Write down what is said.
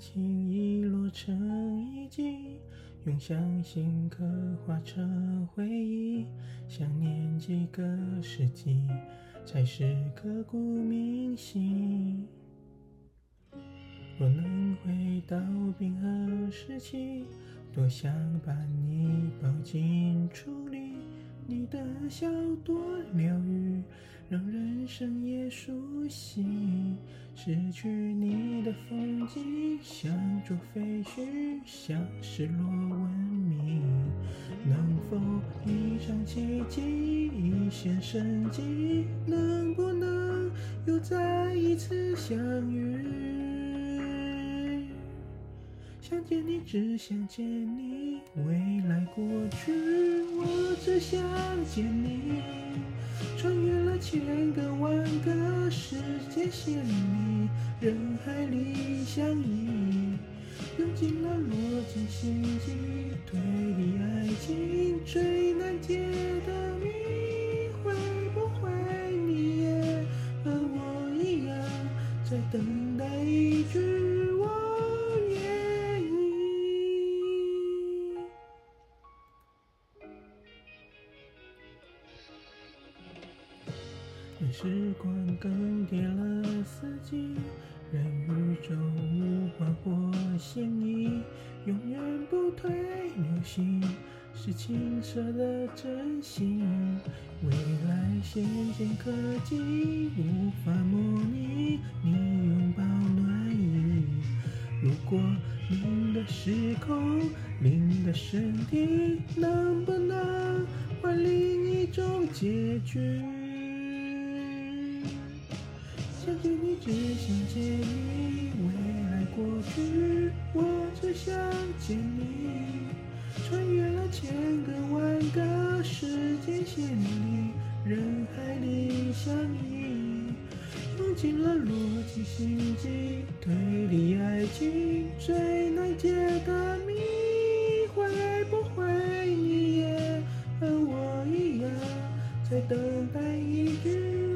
轻易落成遗迹，用相信刻画成回忆。想念几个世纪，才是刻骨铭心。若能回到冰河时期，多想把你抱进处理。你的笑多疗愈，让人生也苏醒。失去你的风景，像座废墟，像失落文明。能否一场奇迹，一线生机？能不能又再一次相遇？想见你，只想见你，未来过去，我只想见你。穿越了千个万个时间线里，人海里相依，用尽了逻辑心机，推理爱情最难解的谜，会不会你也和我一样，在等任时光更迭了四季，任宇宙无幻或现意，永远不退流行，是清澈的真心。未来先进科技无法模拟你拥抱暖意。如果您的时空，您的身体，能不能换另一种结局？想见你只想见你未来过去我只想见你穿越了千个万个时间线里人海里相依用尽了逻辑心机推理爱情最难解的谜会不会你也和我一样在等待一句